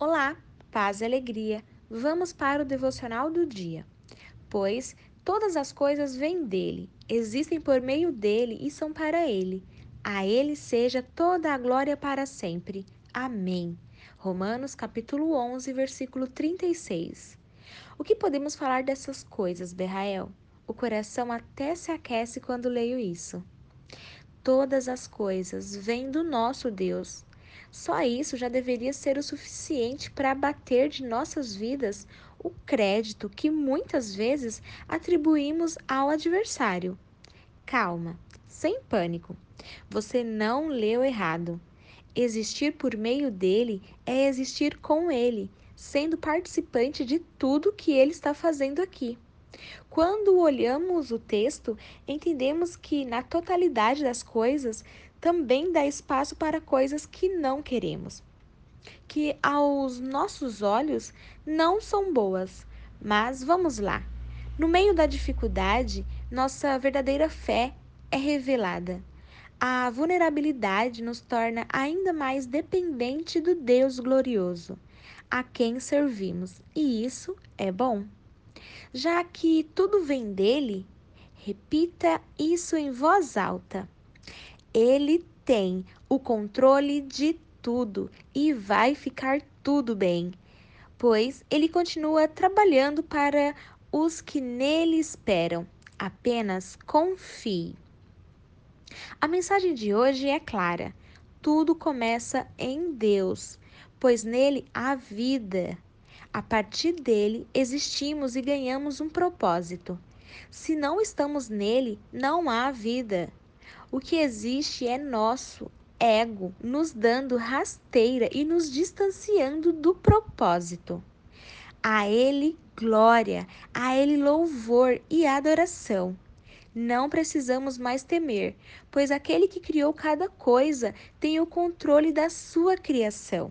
Olá, paz e alegria. Vamos para o devocional do dia. Pois todas as coisas vêm dele, existem por meio dele e são para ele. A ele seja toda a glória para sempre. Amém. Romanos capítulo 11, versículo 36. O que podemos falar dessas coisas, Berrael? O coração até se aquece quando leio isso. Todas as coisas vêm do nosso Deus. Só isso já deveria ser o suficiente para abater de nossas vidas o crédito que muitas vezes atribuímos ao adversário. Calma, sem pânico. Você não leu errado. Existir por meio dele é existir com ele, sendo participante de tudo que ele está fazendo aqui. Quando olhamos o texto, entendemos que na totalidade das coisas também dá espaço para coisas que não queremos, que aos nossos olhos não são boas. Mas vamos lá. No meio da dificuldade, nossa verdadeira fé é revelada. A vulnerabilidade nos torna ainda mais dependente do Deus glorioso, a quem servimos, e isso é bom. Já que tudo vem dele, repita isso em voz alta. Ele tem o controle de tudo e vai ficar tudo bem, pois ele continua trabalhando para os que nele esperam. Apenas confie. A mensagem de hoje é clara. Tudo começa em Deus, pois nele há vida. A partir dele existimos e ganhamos um propósito. Se não estamos nele, não há vida. O que existe é nosso ego nos dando rasteira e nos distanciando do propósito. A Ele glória, a Ele louvor e adoração. Não precisamos mais temer, pois aquele que criou cada coisa tem o controle da sua criação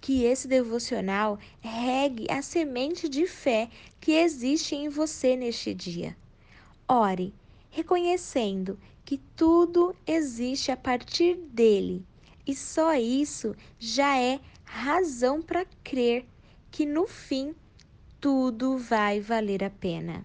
que esse devocional regue a semente de fé que existe em você neste dia. Ore, reconhecendo que tudo existe a partir dele, e só isso já é razão para crer que no fim tudo vai valer a pena.